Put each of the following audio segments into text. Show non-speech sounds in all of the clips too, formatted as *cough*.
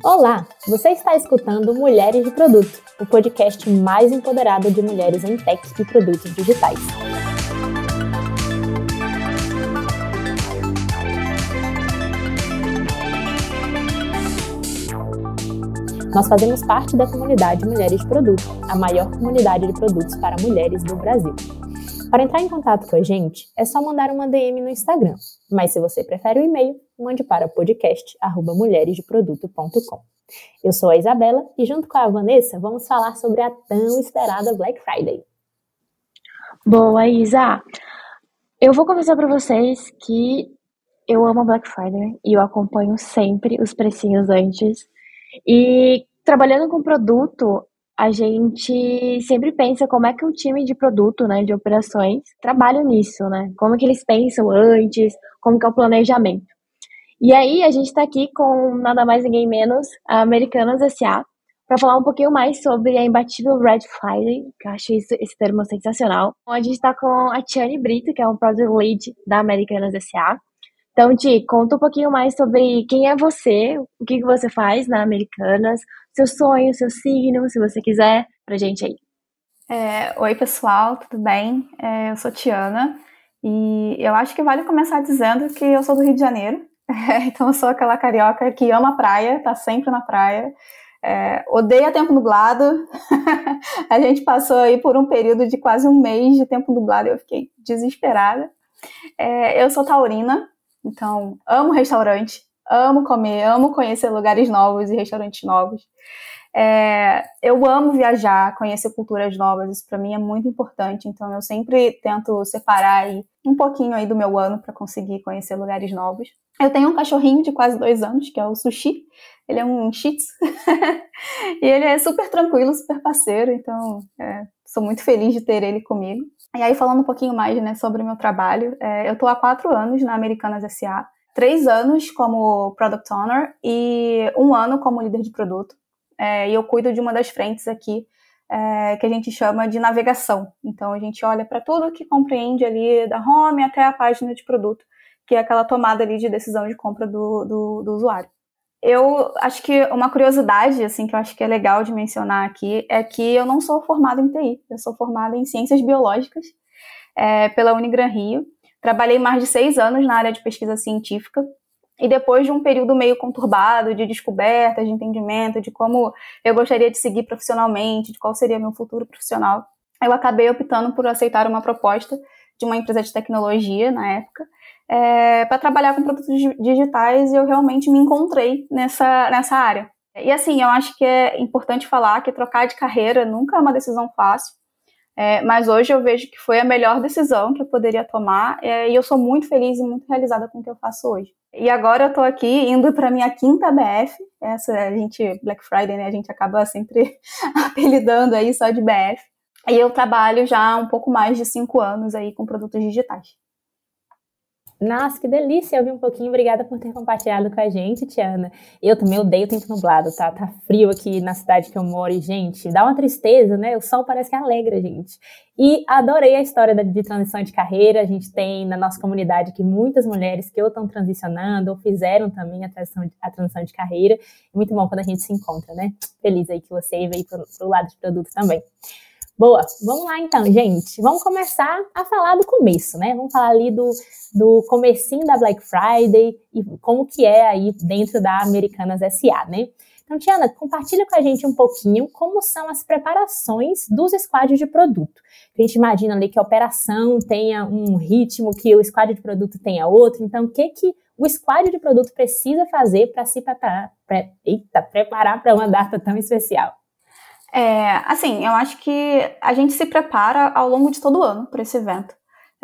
Olá, você está escutando Mulheres de Produto, o podcast mais empoderado de mulheres em tech e produtos digitais. Nós fazemos parte da comunidade Mulheres de Produto, a maior comunidade de produtos para mulheres do Brasil. Para entrar em contato com a gente, é só mandar uma DM no Instagram. Mas se você prefere o e-mail, mande para podcast@mulheresdeproduto.com. Eu sou a Isabela e junto com a Vanessa vamos falar sobre a tão esperada Black Friday. Boa, Isa. Eu vou começar para vocês que eu amo Black Friday e eu acompanho sempre os precinhos antes. E trabalhando com produto, a gente sempre pensa como é que um time de produto, né, de operações, trabalha nisso, né? Como é que eles pensam antes, como que é o planejamento. E aí a gente está aqui com nada mais ninguém menos a Americanas S.A. para falar um pouquinho mais sobre a imbatível Red Friday, que eu acho isso, esse termo sensacional. Então, a gente está com a Tiane Brito, que é um Product Lead da Americanas S.A. Então, Ti, conta um pouquinho mais sobre quem é você, o que, que você faz na Americanas, seu sonho, seu signo, se você quiser, pra gente aí. É, Oi, pessoal, tudo bem? É, eu sou Tiana e eu acho que vale começar dizendo que eu sou do Rio de Janeiro, *laughs* então eu sou aquela carioca que ama a praia, tá sempre na praia, é, odeia tempo nublado. *laughs* a gente passou aí por um período de quase um mês de tempo nublado e eu fiquei desesperada. É, eu sou taurina, então amo restaurante, amo comer, amo conhecer lugares novos e restaurantes novos. É, eu amo viajar, conhecer culturas novas, isso para mim é muito importante. Então eu sempre tento separar aí um pouquinho aí do meu ano para conseguir conhecer lugares novos. Eu tenho um cachorrinho de quase dois anos, que é o Sushi. Ele é um Shih *laughs* e ele é super tranquilo, super parceiro. Então é, sou muito feliz de ter ele comigo. E aí falando um pouquinho mais né, sobre o meu trabalho, é, eu estou há quatro anos na Americanas S.A., três anos como Product Owner e um ano como líder de produto. É, e eu cuido de uma das frentes aqui é, que a gente chama de navegação. Então a gente olha para tudo que compreende ali da home até a página de produto, que é aquela tomada ali de decisão de compra do, do, do usuário. Eu acho que uma curiosidade, assim, que eu acho que é legal de mencionar aqui, é que eu não sou formada em TI, eu sou formada em Ciências Biológicas é, pela Unigran Rio. Trabalhei mais de seis anos na área de pesquisa científica e depois de um período meio conturbado de descoberta, de entendimento, de como eu gostaria de seguir profissionalmente, de qual seria meu futuro profissional, eu acabei optando por aceitar uma proposta de uma empresa de tecnologia na época é, para trabalhar com produtos digitais e eu realmente me encontrei nessa, nessa área. E assim, eu acho que é importante falar que trocar de carreira nunca é uma decisão fácil. É, mas hoje eu vejo que foi a melhor decisão que eu poderia tomar é, e eu sou muito feliz e muito realizada com o que eu faço hoje. E agora eu estou aqui indo para minha quinta BF. Essa a gente Black Friday, né? A gente acaba sempre *laughs* apelidando aí só de BF. E eu trabalho já há um pouco mais de cinco anos aí com produtos digitais. Nossa, que delícia ouvir um pouquinho. Obrigada por ter compartilhado com a gente, Tiana. Eu também odeio tempo nublado, tá? Tá frio aqui na cidade que eu moro e, gente, dá uma tristeza, né? O sol parece que alegra, gente. E adorei a história de transição de carreira. A gente tem na nossa comunidade aqui muitas mulheres que ou estão transicionando ou fizeram também a transição, de, a transição de carreira. Muito bom quando a gente se encontra, né? Feliz aí que você veio pro, pro lado de produto também. Boa, vamos lá então, gente. Vamos começar a falar do começo, né? Vamos falar ali do, do comecinho da Black Friday e como que é aí dentro da Americanas SA, né? Então, Tiana, compartilha com a gente um pouquinho como são as preparações dos squads de produto. A gente imagina ali que a operação tenha um ritmo, que o squad de produto tenha outro. Então, o que que o squad de produto precisa fazer para se preparar, pre, eita, preparar para uma data tão especial? É, assim, eu acho que a gente se prepara ao longo de todo o ano para esse evento.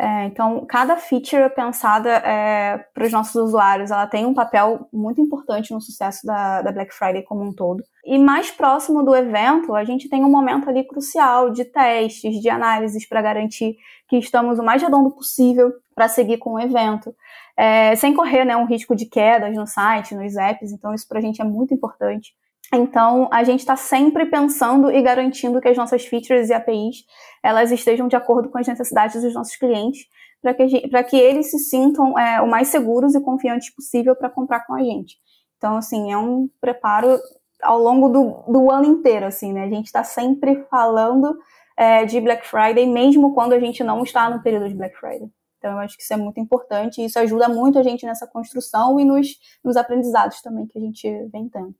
É, então, cada feature pensada é, para os nossos usuários, ela tem um papel muito importante no sucesso da, da, Black Friday como um todo. E mais próximo do evento, a gente tem um momento ali crucial de testes, de análises para garantir que estamos o mais redondo possível para seguir com o evento, é, sem correr né, um risco de quedas no site, nos apps. Então, isso para a gente é muito importante. Então, a gente está sempre pensando e garantindo que as nossas features e APIs elas estejam de acordo com as necessidades dos nossos clientes, para que, que eles se sintam é, o mais seguros e confiantes possível para comprar com a gente. Então, assim, é um preparo ao longo do, do ano inteiro, assim, né? A gente está sempre falando é, de Black Friday, mesmo quando a gente não está no período de Black Friday. Então, eu acho que isso é muito importante e isso ajuda muito a gente nessa construção e nos, nos aprendizados também que a gente vem tendo.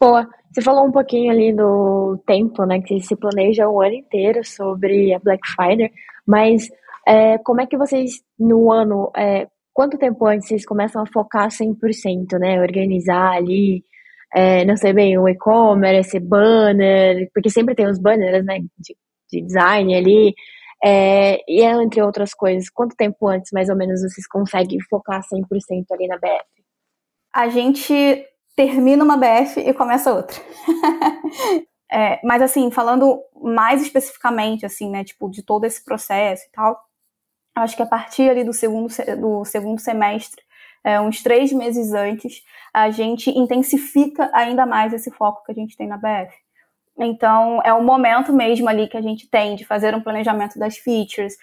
Boa. Você falou um pouquinho ali do tempo, né, que se planeja o ano inteiro sobre a Black Friday, mas é, como é que vocês, no ano, é, quanto tempo antes vocês começam a focar 100%, né, organizar ali, é, não sei bem, o e-commerce, banner, porque sempre tem os banners, né, de, de design ali, é, e é, entre outras coisas, quanto tempo antes, mais ou menos, vocês conseguem focar 100% ali na BF? A gente termina uma BF e começa outra. *laughs* é, mas, assim, falando mais especificamente, assim, né, tipo, de todo esse processo e tal, acho que a partir ali do segundo, do segundo semestre, é, uns três meses antes, a gente intensifica ainda mais esse foco que a gente tem na BF. Então, é o momento mesmo ali que a gente tem de fazer um planejamento das features,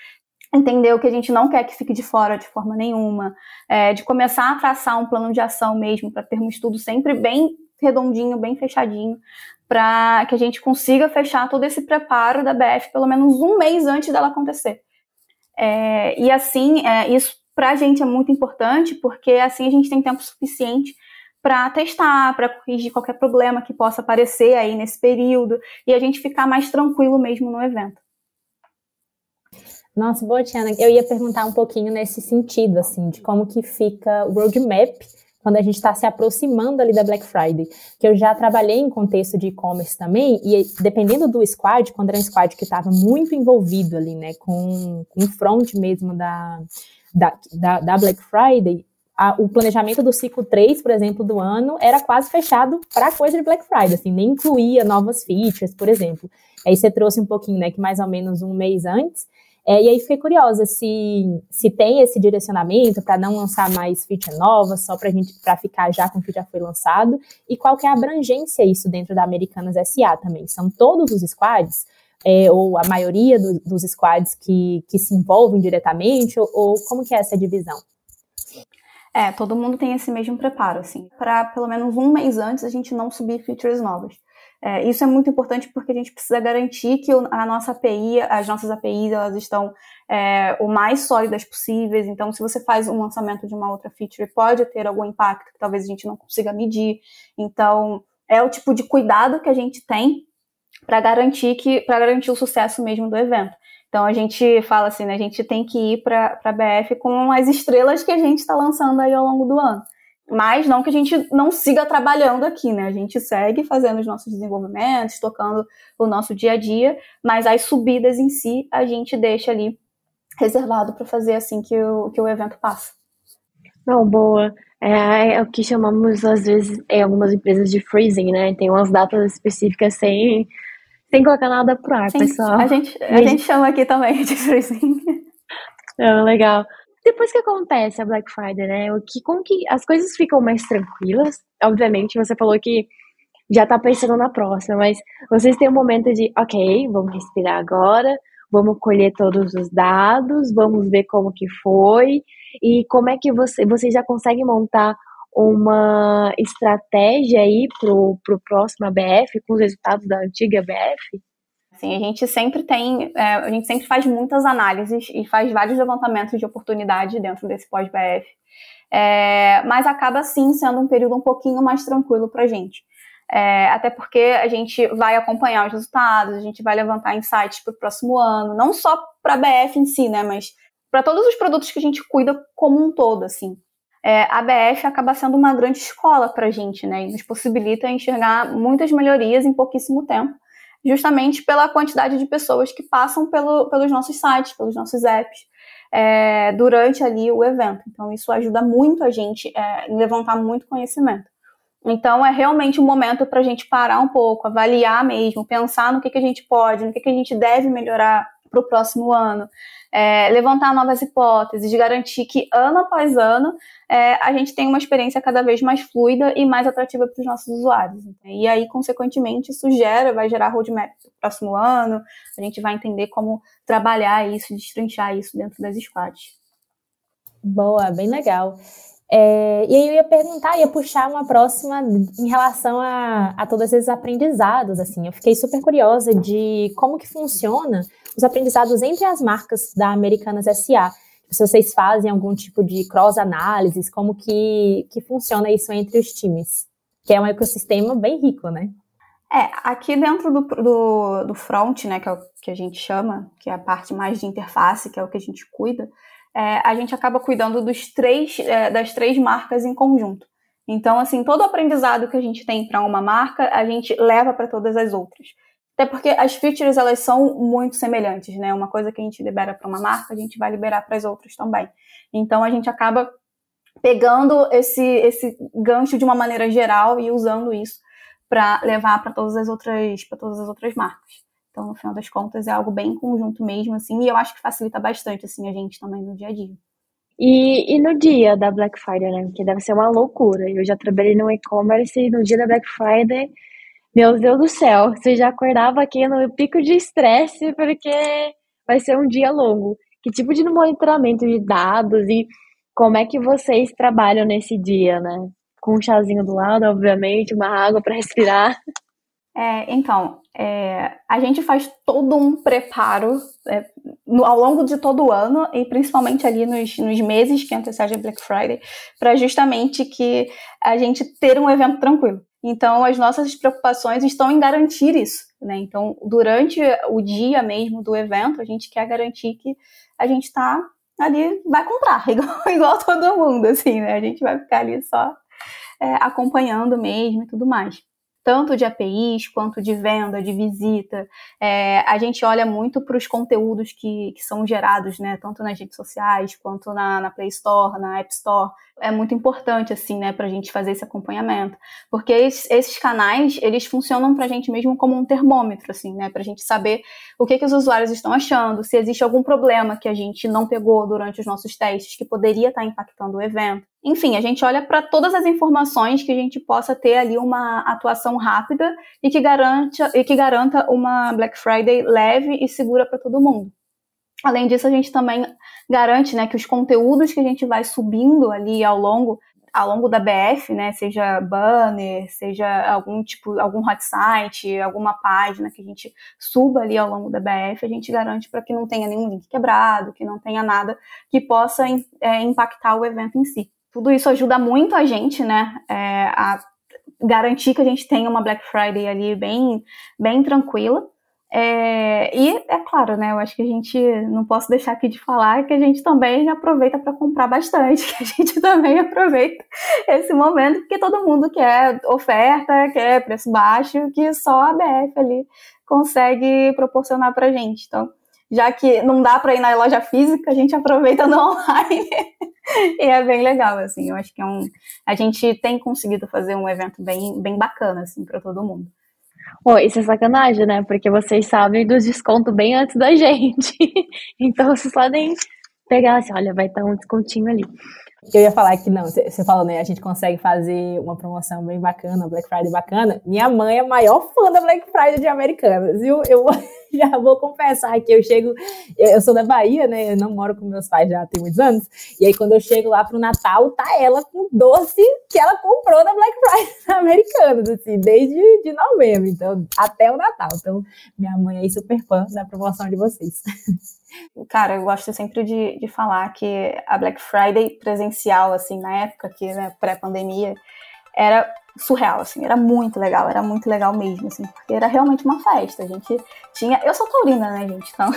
entender o que a gente não quer que fique de fora de forma nenhuma, é, de começar a traçar um plano de ação mesmo, para termos tudo sempre bem redondinho, bem fechadinho, para que a gente consiga fechar todo esse preparo da BF pelo menos um mês antes dela acontecer. É, e assim, é, isso para a gente é muito importante, porque assim a gente tem tempo suficiente para testar, para corrigir qualquer problema que possa aparecer aí nesse período e a gente ficar mais tranquilo mesmo no evento. Nossa, boa, Tiana. Eu ia perguntar um pouquinho nesse sentido, assim, de como que fica o roadmap quando a gente está se aproximando ali da Black Friday. Que eu já trabalhei em contexto de e-commerce também, e dependendo do squad, quando era um squad que estava muito envolvido ali, né, com, o front mesmo da, da, da, da Black Friday, a, o planejamento do ciclo 3, por exemplo, do ano, era quase fechado para coisa de Black Friday, assim, nem incluía novas features, por exemplo. Aí você trouxe um pouquinho, né, que mais ou menos um mês antes. É, e aí fiquei curiosa se, se tem esse direcionamento para não lançar mais feature nova, só para gente para ficar já com o que já foi lançado, e qual que é a abrangência isso dentro da Americanas SA também. São todos os squads, é, ou a maioria do, dos squads que, que se envolvem diretamente, ou, ou como que é essa divisão? É, todo mundo tem esse mesmo preparo, assim, para pelo menos um mês antes a gente não subir features novas. É, isso é muito importante porque a gente precisa garantir que a nossa API, as nossas APIs, elas estão é, o mais sólidas possíveis. Então, se você faz um lançamento de uma outra feature, pode ter algum impacto que talvez a gente não consiga medir. Então, é o tipo de cuidado que a gente tem para garantir que para garantir o sucesso mesmo do evento. Então a gente fala assim, né, a gente tem que ir para a BF com as estrelas que a gente está lançando aí ao longo do ano. Mas não que a gente não siga trabalhando aqui, né? A gente segue fazendo os nossos desenvolvimentos, tocando o nosso dia a dia, mas as subidas em si a gente deixa ali reservado para fazer assim que o, que o evento passa. Não, boa. É, é, o que chamamos, às vezes, em algumas empresas de freezing, né? Tem umas datas específicas sem sem colocar nada pro ar, Sim, pessoal. A gente, a gente chama aqui também de freezing. Não, *laughs* legal. Depois que acontece a Black Friday, né? O que, como que as coisas ficam mais tranquilas? Obviamente, você falou que já tá pensando na próxima, mas vocês têm um momento de, ok, vamos respirar agora, vamos colher todos os dados, vamos ver como que foi e como é que você, você já consegue montar uma estratégia aí pro, pro próximo ABF, com os resultados da antiga ABF? Sim, a gente sempre tem, é, a gente sempre faz muitas análises e faz vários levantamentos de oportunidade dentro desse pós-BF. É, mas acaba sim sendo um período um pouquinho mais tranquilo para a gente. É, até porque a gente vai acompanhar os resultados, a gente vai levantar insights para o próximo ano, não só para a BF em si, né, mas para todos os produtos que a gente cuida como um todo, assim é, a BF acaba sendo uma grande escola para a gente, né? E nos possibilita enxergar muitas melhorias em pouquíssimo tempo, justamente pela quantidade de pessoas que passam pelo, pelos nossos sites, pelos nossos apps, é, durante ali o evento. Então, isso ajuda muito a gente é, em levantar muito conhecimento. Então, é realmente um momento para a gente parar um pouco, avaliar mesmo, pensar no que, que a gente pode, no que, que a gente deve melhorar para o próximo ano, é, levantar novas hipóteses, garantir que ano após ano é, a gente tem uma experiência cada vez mais fluida e mais atrativa para os nossos usuários. E aí, consequentemente, isso gera, vai gerar roadmap para o próximo ano, a gente vai entender como trabalhar isso, destrinchar isso dentro das squads. Boa, bem legal. É, e aí eu ia perguntar, ia puxar uma próxima em relação a, a todos esses aprendizados, assim. Eu fiquei super curiosa de como que funciona os aprendizados entre as marcas da Americanas SA. Se vocês fazem algum tipo de cross-análises, como que, que funciona isso entre os times? Que é um ecossistema bem rico, né? É, aqui dentro do, do, do front, né, que é o que a gente chama, que é a parte mais de interface, que é o que a gente cuida, é, a gente acaba cuidando dos três, é, das três marcas em conjunto. Então, assim, todo o aprendizado que a gente tem para uma marca, a gente leva para todas as outras. Até porque as features, elas são muito semelhantes, né? Uma coisa que a gente libera para uma marca, a gente vai liberar para as outras também. Então, a gente acaba pegando esse, esse gancho de uma maneira geral e usando isso para levar para todas as outras para todas as outras marcas. Então, no final das contas, é algo bem conjunto mesmo, assim, e eu acho que facilita bastante, assim, a gente também no dia a dia. E, e no dia da Black Friday, né? Que deve ser uma loucura. Eu já trabalhei no e-commerce e no dia da Black Friday, meu Deus do céu, você já acordava aqui no pico de estresse porque vai ser um dia longo. Que tipo de monitoramento de dados e como é que vocês trabalham nesse dia, né? Com um chazinho do lado, obviamente, uma água para respirar. É, então, é, a gente faz todo um preparo é, no, ao longo de todo o ano e principalmente ali nos, nos meses que antecedem Black Friday, para justamente que a gente ter um evento tranquilo. Então, as nossas preocupações estão em garantir isso. Né? Então, durante o dia mesmo do evento, a gente quer garantir que a gente está ali, vai comprar, *laughs* igual, igual todo mundo, assim, né? A gente vai ficar ali só é, acompanhando mesmo e tudo mais tanto de APIs quanto de venda, de visita. É, a gente olha muito para os conteúdos que, que são gerados, né, tanto nas redes sociais quanto na, na Play Store, na App Store. É muito importante, assim, né, para a gente fazer esse acompanhamento, porque esses, canais, eles funcionam para a gente mesmo como um termômetro, assim, né, para a gente saber o que, que os usuários estão achando, se existe algum problema que a gente não pegou durante os nossos testes que poderia estar tá impactando o evento. Enfim, a gente olha para todas as informações que a gente possa ter ali uma atuação rápida e que, garante, e que garanta uma Black Friday leve e segura para todo mundo. Além disso, a gente também garante né, que os conteúdos que a gente vai subindo ali ao longo ao longo da BF, né, seja banner, seja algum tipo, algum hot site, alguma página que a gente suba ali ao longo da BF, a gente garante para que não tenha nenhum link quebrado, que não tenha nada que possa é, impactar o evento em si. Tudo isso ajuda muito a gente, né, é, a garantir que a gente tenha uma Black Friday ali bem, bem tranquila. É, e é claro, né? Eu acho que a gente não posso deixar aqui de falar que a gente também aproveita para comprar bastante, *laughs* que a gente também aproveita esse momento, porque todo mundo quer oferta, quer preço baixo, que só a BF ali consegue proporcionar para a gente. Então, já que não dá para ir na loja física, a gente aproveita no *laughs* online. e é bem legal, assim. Eu acho que é um. A gente tem conseguido fazer um evento bem, bem bacana, assim, para todo mundo. Oh, isso é sacanagem, né? Porque vocês sabem dos descontos bem antes da *laughs* gente. então vocês podem pegar assim, olha, vai estar um descontinho ali. Eu ia falar que não, você falou, né? A gente consegue fazer uma promoção bem bacana, Black Friday bacana. Minha mãe é a maior fã da Black Friday de Americanas. Eu, eu *laughs* já vou confessar que eu chego. Eu, sou da Bahia, né? Eu não moro com meus pais já tem muitos anos. E aí, quando eu chego lá pro Natal, tá ela com doce que ela comprou da Black Friday *laughs* da Americanas, assim, desde de novembro. Então, até o Natal. Então, minha mãe é super fã da promoção de vocês. *laughs* Cara, eu gosto sempre de, de falar que a Black Friday presencial, assim, na época que, né, pré-pandemia, era surreal, assim, era muito legal, era muito legal mesmo, assim, porque era realmente uma festa. A gente tinha. Eu sou taurina, né, gente? Então.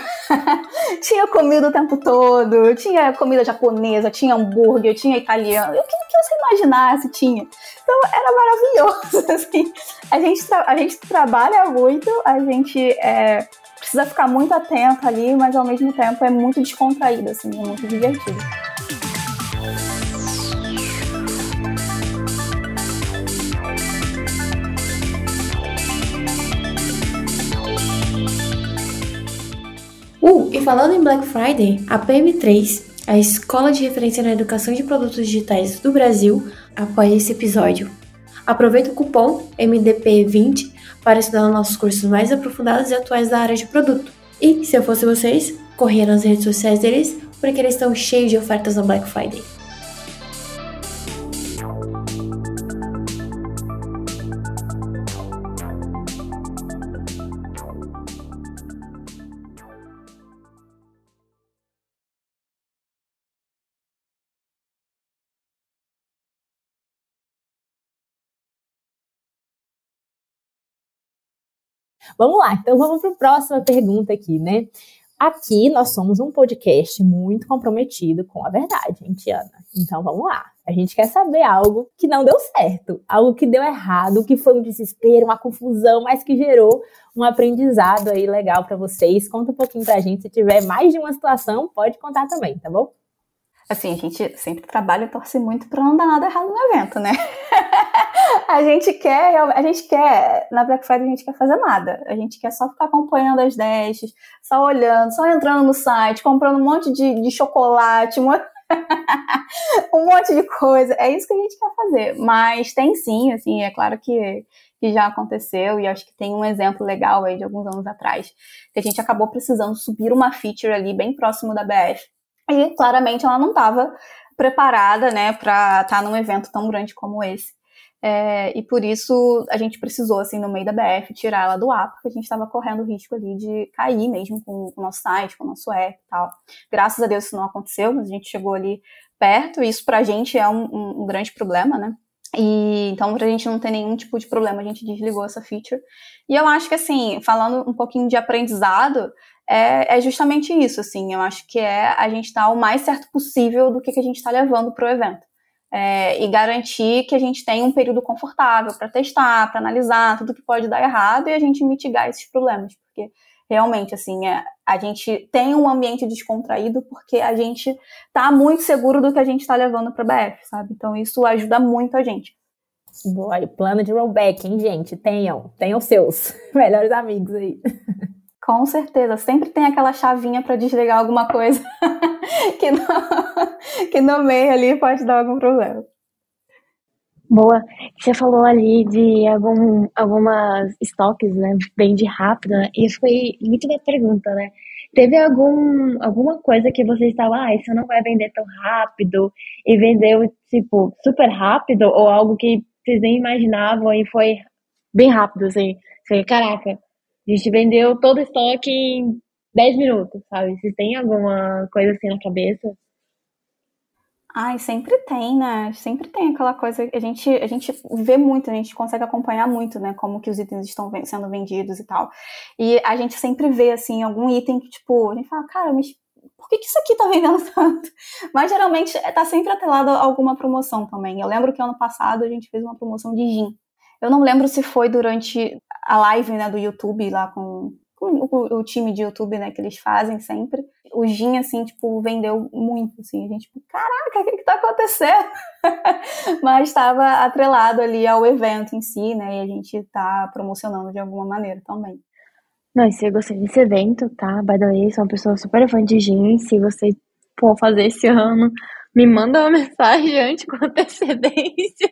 *laughs* tinha comida o tempo todo, tinha comida japonesa, tinha hambúrguer, tinha italiano, o que, que você imaginasse tinha. Então era maravilhoso, *laughs* assim. A gente, a gente trabalha muito, a gente. É, precisa ficar muito atento ali, mas ao mesmo tempo é muito descontraído, assim, é muito divertido. Uh, e falando em Black Friday, a PM3, a Escola de Referência na Educação de Produtos Digitais do Brasil, apoia esse episódio. Aproveita o cupom MDP20 para estudar nossos cursos mais aprofundados e atuais da área de produto. E, se eu fosse vocês, corria nas redes sociais deles, porque eles estão cheios de ofertas na Black Friday. Vamos lá, então vamos para a próxima pergunta aqui, né? Aqui nós somos um podcast muito comprometido com a verdade, hein, Tiana? Então vamos lá. A gente quer saber algo que não deu certo, algo que deu errado, que foi um desespero, uma confusão, mas que gerou um aprendizado aí legal para vocês. Conta um pouquinho pra gente. Se tiver mais de uma situação, pode contar também, tá bom? Assim, a gente sempre trabalha e torce muito para não dar nada errado no evento, né? *laughs* a gente quer, a gente quer, na Black Friday a gente quer fazer nada. A gente quer só ficar acompanhando as dashes, só olhando, só entrando no site, comprando um monte de, de chocolate, um monte... *laughs* um monte de coisa. É isso que a gente quer fazer. Mas tem sim, assim, é claro que, que já aconteceu, e acho que tem um exemplo legal aí de alguns anos atrás, que a gente acabou precisando subir uma feature ali bem próximo da BF e claramente ela não estava preparada, né, para estar tá num evento tão grande como esse. É, e por isso a gente precisou, assim, no meio da BF, tirar ela do ar, porque a gente estava correndo o risco ali de cair mesmo com, o nosso site, com o nosso app e tal. Graças a Deus isso não aconteceu, mas a gente chegou ali perto, e isso pra gente é um, um, um grande problema, né? E então, pra gente não ter nenhum tipo de problema, a gente desligou essa feature. E eu acho que, assim, falando um pouquinho de aprendizado, é, é justamente isso, assim. Eu acho que é a gente estar tá o mais certo possível do que, que a gente está levando para o evento. É, e garantir que a gente tenha um período confortável para testar, para analisar tudo que pode dar errado e a gente mitigar esses problemas, porque realmente assim é, a gente tem um ambiente descontraído porque a gente está muito seguro do que a gente está levando para a BF, sabe? Então isso ajuda muito a gente. Boa, e plano de rollback, hein, gente? Tenham, tenham seus *laughs* melhores amigos aí. *laughs* Com certeza, sempre tem aquela chavinha para desligar alguma coisa *laughs* que, no, que no meio ali pode dar algum problema. Boa. Você falou ali de algum, algumas estoques, né? Vende rápido, né? E foi muito da pergunta, né? Teve algum, alguma coisa que você estava, ah, isso não vai vender tão rápido, e vendeu, tipo, super rápido, ou algo que vocês nem imaginavam e foi bem rápido, assim. Você, caraca, a gente vendeu todo o estoque em 10 minutos, sabe? Vocês têm alguma coisa assim na cabeça? Ai, sempre tem, né? Sempre tem aquela coisa. A gente, a gente vê muito, a gente consegue acompanhar muito, né? Como que os itens estão sendo vendidos e tal. E a gente sempre vê, assim, algum item que, tipo, a gente fala, cara, mas por que, que isso aqui tá vendendo *laughs* tanto? Mas geralmente tá sempre atrelado a alguma promoção também. Eu lembro que ano passado a gente fez uma promoção de gin. Eu não lembro se foi durante a live né, do YouTube lá com, com o, o, time de YouTube, né, que eles fazem sempre. O Gin, assim, tipo, vendeu muito, assim. A gente, tipo, caraca, o que que tá acontecendo? *laughs* Mas estava atrelado ali ao evento em si, né, e a gente tá promocionando de alguma maneira também. Não, e se eu gostei desse evento, tá? By the way, sou uma pessoa super fã de gin. Se você for fazer esse ano, me manda uma *laughs* mensagem antes com antecedência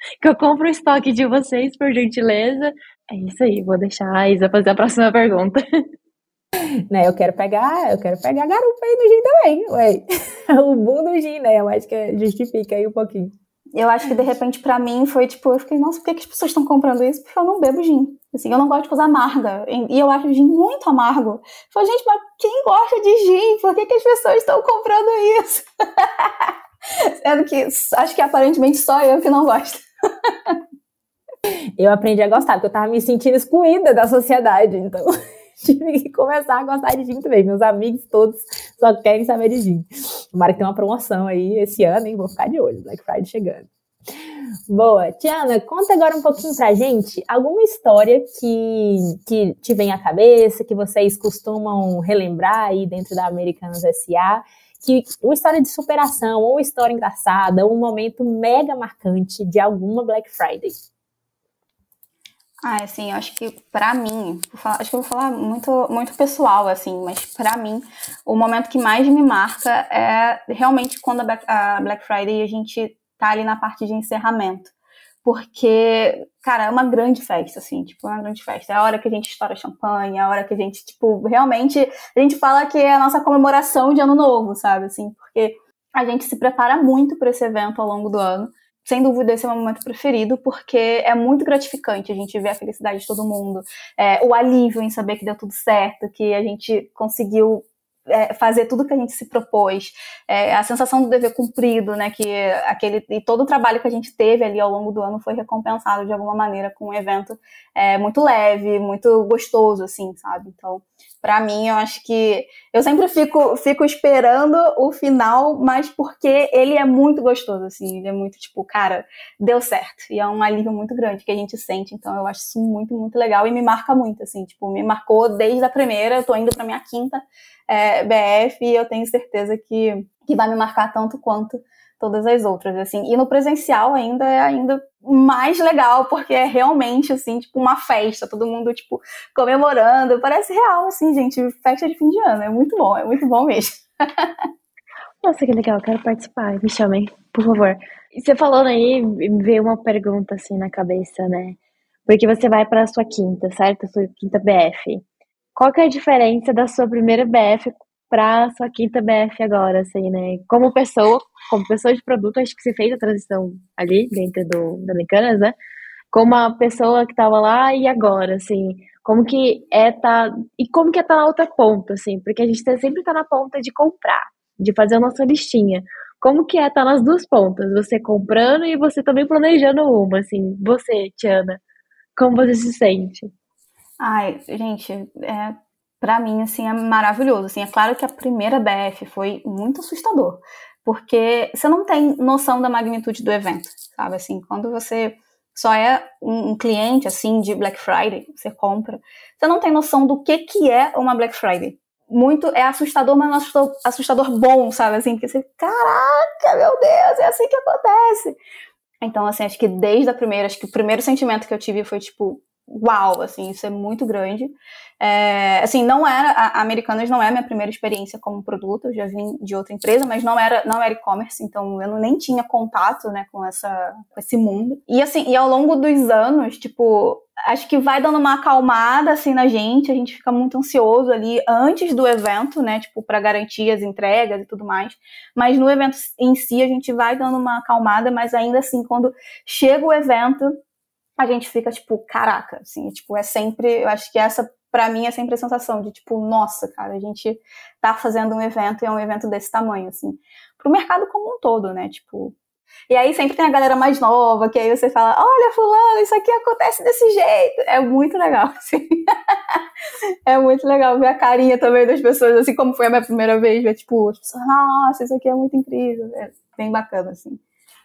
*laughs* que eu compro o estoque de vocês, por gentileza. É isso aí, vou deixar a Isa fazer a próxima pergunta. *laughs* Né, eu quero pegar, eu quero pegar garupa aí no gin também, ué. *laughs* o boom do gin, né? Eu acho que justifica aí um pouquinho. Eu acho que de repente para mim foi tipo, eu fiquei, nossa, por que, que as pessoas estão comprando isso? Porque eu não bebo gin. Assim, eu não gosto de coisa amarga. E eu acho o gin muito amargo. Eu falei, gente, mas quem gosta de gin? Por que, que as pessoas estão comprando isso? *laughs* Sendo que acho que aparentemente só eu que não gosto. Eu aprendi a gostar, porque eu tava me sentindo excluída da sociedade, então *laughs* tive que começar a gostar de gin também. Meus amigos todos só querem saber de gin. Tomara que tenha uma promoção aí esse ano, hein? Vou ficar de olho, Black Friday chegando. Boa. Tiana, conta agora um pouquinho pra gente alguma história que, que te vem à cabeça, que vocês costumam relembrar aí dentro da Americanas SA que uma história de superação, ou uma história engraçada, ou um momento mega marcante de alguma Black Friday? Ah, assim, eu acho que para mim, falar, acho que eu vou falar muito, muito pessoal, assim, mas para mim, o momento que mais me marca é realmente quando a Black, a Black Friday a gente tá ali na parte de encerramento porque, cara, é uma grande festa, assim, tipo, é uma grande festa. É a hora que a gente estoura champanhe, é a hora que a gente, tipo, realmente, a gente fala que é a nossa comemoração de ano novo, sabe, assim, porque a gente se prepara muito para esse evento ao longo do ano. Sem dúvida, esse é o meu momento preferido, porque é muito gratificante a gente ver a felicidade de todo mundo, é, o alívio em saber que deu tudo certo, que a gente conseguiu é, fazer tudo que a gente se propôs, é, a sensação do dever cumprido, né, que aquele e todo o trabalho que a gente teve ali ao longo do ano foi recompensado de alguma maneira com um evento é, muito leve, muito gostoso, assim, sabe? Então, para mim, eu acho que eu sempre fico, fico esperando o final, mas porque ele é muito gostoso, assim, ele é muito tipo, cara, deu certo. E é um alívio muito grande que a gente sente, então eu acho isso muito, muito legal e me marca muito, assim, tipo, me marcou desde a primeira, eu tô indo pra minha quinta é, BF e eu tenho certeza que, que vai me marcar tanto quanto todas as outras, assim. E no presencial ainda é ainda mais legal, porque é realmente, assim, tipo, uma festa, todo mundo, tipo, comemorando. Parece real, assim, gente, festa de fim de ano. É muito bom, é muito bom mesmo. *laughs* Nossa, que legal, quero participar. Me chamem, por favor. Você falando aí, veio uma pergunta, assim, na cabeça, né? Porque você vai para sua quinta, certo? Sua quinta BF. Qual que é a diferença da sua primeira BF para sua quinta BF agora, assim, né? Como pessoa, como pessoa de produto, acho que você fez a transição ali dentro do, da Americanas, né? Como uma pessoa que estava lá e agora, assim, como que é tá e como que é tá na outra ponta, assim, porque a gente tá, sempre tá na ponta de comprar, de fazer a nossa listinha. Como que é tá nas duas pontas, você comprando e você também planejando uma, assim, você, Tiana, como você se sente? Ai, gente, é, para mim, assim, é maravilhoso. Assim, é claro que a primeira BF foi muito assustador, porque você não tem noção da magnitude do evento, sabe? Assim, quando você só é um, cliente, assim, de Black Friday, você compra, você não tem noção do que, que é uma Black Friday. Muito, é assustador, mas não assustador, assustador bom, sabe? Assim, porque você, caraca, meu Deus, é assim que acontece. Então, assim, acho que desde a primeira, acho que o primeiro sentimento que eu tive foi, tipo, uau, assim, isso é muito grande. É, assim, não era, a Americanas não é a minha primeira experiência como produto, eu já vim de outra empresa, mas não era, não era e-commerce, então eu nem tinha contato, né, com essa, com esse mundo. E assim, e ao longo dos anos, tipo, acho que vai dando uma acalmada, assim, na gente, a gente fica muito ansioso ali antes do evento, né, tipo, para garantir as entregas e tudo mais, mas no evento em si a gente vai dando uma acalmada, mas ainda assim, quando chega o evento, a gente fica tipo, caraca, assim, tipo, é sempre, eu acho que essa para mim é sempre a sensação de tipo, nossa, cara, a gente tá fazendo um evento e é um evento desse tamanho, assim, pro mercado como um todo, né? Tipo, e aí sempre tem a galera mais nova, que aí você fala, olha, fulano, isso aqui acontece desse jeito. É muito legal, *laughs* assim. é muito legal ver a carinha também das pessoas, assim como foi a minha primeira vez, ver, tipo, nossa, isso aqui é muito incrível. É bem bacana, assim.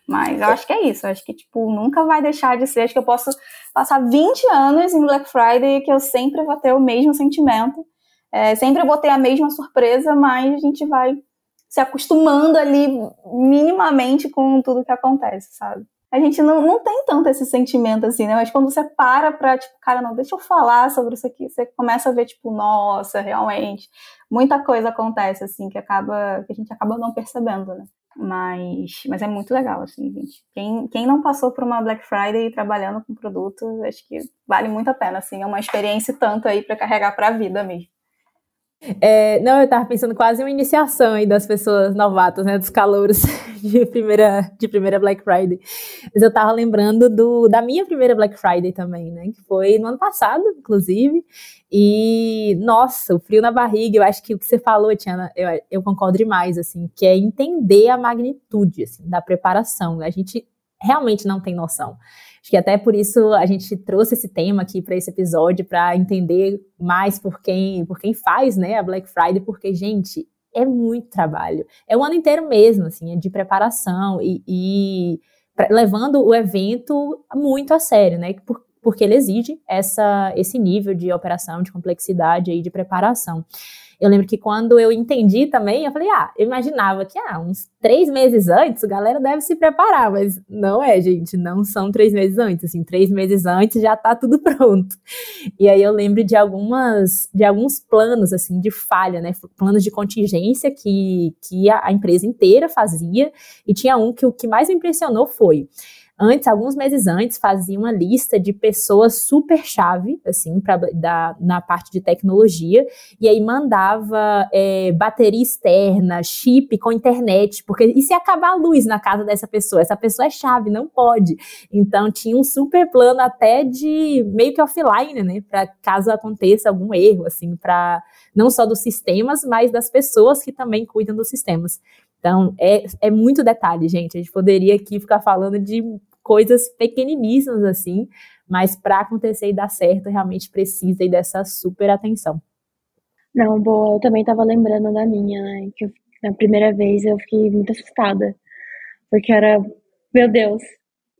Mas eu acho que é isso. Eu acho que, tipo, nunca vai deixar de ser. Acho que eu posso passar 20 anos em Black Friday que eu sempre vou ter o mesmo sentimento. É, sempre vou ter a mesma surpresa, mas a gente vai se acostumando ali minimamente com tudo que acontece, sabe? A gente não, não tem tanto esse sentimento assim, né? Mas quando você para pra, tipo, cara, não, deixa eu falar sobre isso aqui, você começa a ver, tipo, nossa, realmente, muita coisa acontece, assim, que acaba, que a gente acaba não percebendo, né? Mas, mas é muito legal, assim, gente. Quem, quem não passou por uma Black Friday trabalhando com produto, acho que vale muito a pena, assim. É uma experiência tanto aí para carregar para a vida mesmo. É, não, eu tava pensando quase uma iniciação aí das pessoas novatas, né, dos calouros *laughs* de primeira, de primeira Black Friday. Mas eu tava lembrando do, da minha primeira Black Friday também, né, que foi no ano passado, inclusive. E, nossa, o frio na barriga, eu acho que o que você falou, Tiana, eu, eu concordo demais, assim, que é entender a magnitude, assim, da preparação. A gente realmente não tem noção. Acho que até por isso a gente trouxe esse tema aqui para esse episódio, para entender mais por quem, por quem faz né, a Black Friday, porque, gente, é muito trabalho. É o ano inteiro mesmo, assim, é de preparação e, e levando o evento muito a sério, né? Por, porque ele exige essa, esse nível de operação, de complexidade e de preparação. Eu lembro que quando eu entendi também, eu falei, ah, eu imaginava que ah, uns três meses antes a galera deve se preparar, mas não é, gente, não são três meses antes, assim, três meses antes já tá tudo *laughs* pronto. E aí eu lembro de algumas, de alguns planos, assim, de falha, né, planos de contingência que, que a, a empresa inteira fazia, e tinha um que o que mais me impressionou foi, antes, alguns meses antes, fazia uma lista de pessoas super chave, assim, pra, da, na parte de tecnologia, e aí mandava é, bateria externa, chip com internet, porque e se acabar a luz na casa dessa pessoa? Essa pessoa é chave, não pode. Então tinha um super plano até de meio que offline, né, para caso aconteça algum erro, assim, para não só dos sistemas, mas das pessoas que também cuidam dos sistemas. Então, é, é muito detalhe, gente. A gente poderia aqui ficar falando de coisas pequeniníssimas assim, mas para acontecer e dar certo, realmente precisa dessa super atenção. Não, boa, eu também estava lembrando da minha, né? Que eu, na primeira vez eu fiquei muito assustada, porque era, meu Deus.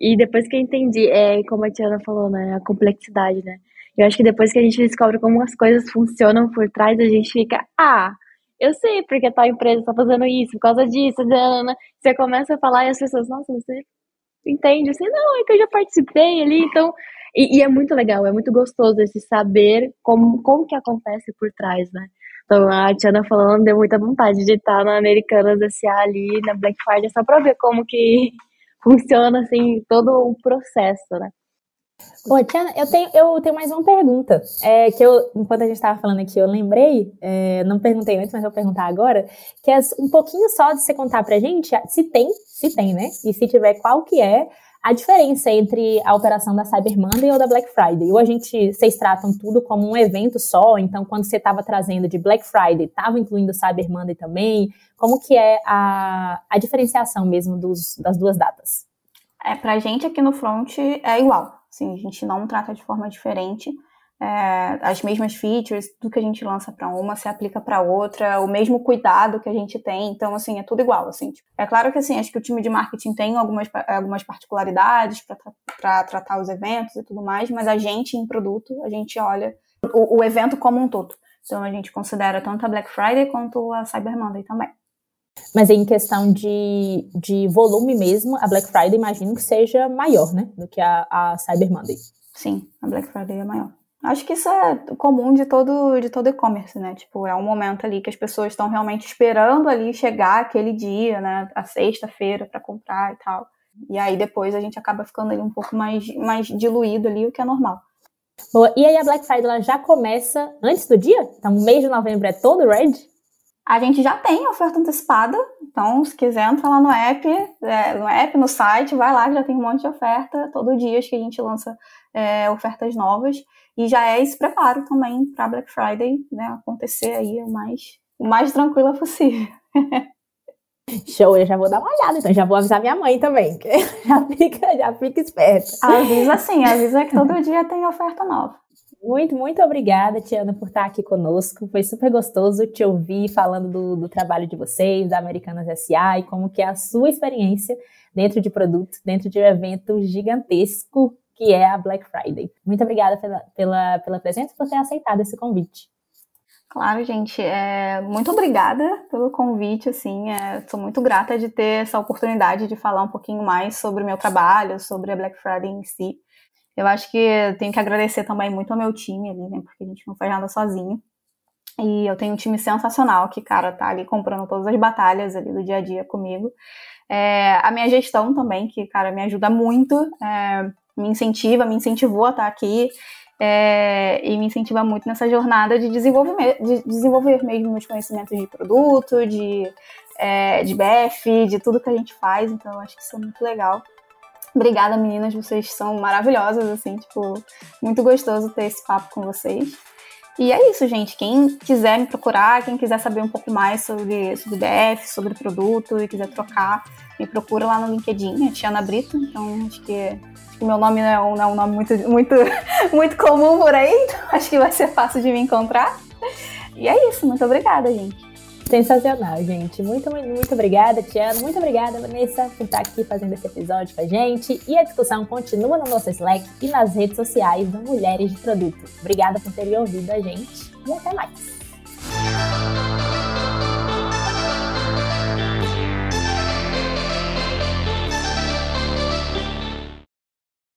E depois que eu entendi, é como a Tiana falou, né? A complexidade, né? Eu acho que depois que a gente descobre como as coisas funcionam por trás, a gente fica, ah, eu sei porque tal empresa está fazendo isso, por causa disso, Diana. Você começa a falar e as pessoas, nossa, você entende? Você, não, é que eu já participei ali, então... E, e, é muito legal, é muito gostoso esse saber como, como que acontece por trás, né? Então, a Tiana falando, deu muita vontade de estar na Americanas S.A. ali, na Black Friday, só para ver como que *laughs* funciona, assim, todo o processo, né? Ô, Tiana, eu tenho, eu tenho mais uma pergunta. É, que eu, enquanto a gente estava falando aqui, eu lembrei, é, não perguntei antes, mas vou perguntar agora, que é um pouquinho só de você contar pra gente, se tem, se tem, né? E se tiver, qual que é a diferença entre a operação da Cyber Monday ou da Black Friday? Ou a gente, vocês tratam tudo como um evento só, então quando você estava trazendo de Black Friday, estava incluindo Cyber Monday também? Como que é a, a diferenciação mesmo dos, das duas datas? É, pra gente aqui no front é igual. Assim, a gente não trata de forma diferente. É, as mesmas features, tudo que a gente lança para uma se aplica para outra, o mesmo cuidado que a gente tem, então assim é tudo igual, assim. Tipo, é claro que assim acho que o time de marketing tem algumas, algumas particularidades para tratar os eventos e tudo mais, mas a gente em produto a gente olha o, o evento como um todo. Então a gente considera tanto a Black Friday quanto a Cyber Monday também. Mas em questão de, de volume mesmo, a Black Friday imagino que seja maior, né? Do que a, a Cyber Monday. Sim, a Black Friday é maior. Acho que isso é comum de todo de todo e-commerce, né? Tipo, é um momento ali que as pessoas estão realmente esperando ali chegar aquele dia, né? A sexta-feira para comprar e tal. E aí depois a gente acaba ficando ali um pouco mais, mais diluído ali, o que é normal. Boa. E aí a Black Friday ela já começa antes do dia? Então o mês de novembro é todo red? A gente já tem oferta antecipada, então se quiser entrar lá no app, é, no app, no site, vai lá que já tem um monte de oferta. Todo dia que a gente lança é, ofertas novas e já é esse preparo também para Black Friday, né, acontecer aí o mais, o mais tranquila possível. *laughs* Show, eu já vou dar uma olhada, então já vou avisar minha mãe também, que *laughs* já fica, já fica esperta. Avisa sim, avisa que todo dia tem oferta nova. Muito, muito obrigada, Tiana, por estar aqui conosco. Foi super gostoso te ouvir falando do, do, trabalho de vocês, da Americanas SA e como que é a sua experiência dentro de produto, dentro de um evento gigantesco que é a Black Friday. Muito obrigada pela, pela, pela presença e por ter aceitado esse convite. Claro, gente. É, muito obrigada pelo convite. Assim, é, sou muito grata de ter essa oportunidade de falar um pouquinho mais sobre o meu trabalho, sobre a Black Friday em si. Eu acho que tenho que agradecer também muito ao meu time ali, né? Porque a gente não faz nada sozinho. E eu tenho um time sensacional que, cara, tá ali comprando todas as batalhas ali do dia a dia comigo. É, a minha gestão também, que, cara, me ajuda muito, é, me incentiva, me incentivou a estar aqui. É, e me incentiva muito nessa jornada de desenvolver, de desenvolver mesmo meus conhecimentos de produto, de, é, de BF, de tudo que a gente faz. Então, eu acho que isso é muito legal. Obrigada, meninas, vocês são maravilhosas, assim, tipo, muito gostoso ter esse papo com vocês. E é isso, gente. Quem quiser me procurar, quem quiser saber um pouco mais sobre, sobre BF, sobre produto e quiser trocar, me procura lá no LinkedIn, é Tiana Brito. Então, acho que, acho que meu nome não é, um, não é um nome muito, muito, *laughs* muito comum por aí, então acho que vai ser fácil de me encontrar. E é isso. Muito obrigada, gente. Sensacional, gente. Muito, muito, muito obrigada, Tiana. Muito obrigada, Vanessa, por estar aqui fazendo esse episódio com a gente. E a discussão continua no nosso Slack e nas redes sociais do Mulheres de Produto. Obrigada por terem ouvido a gente e até mais.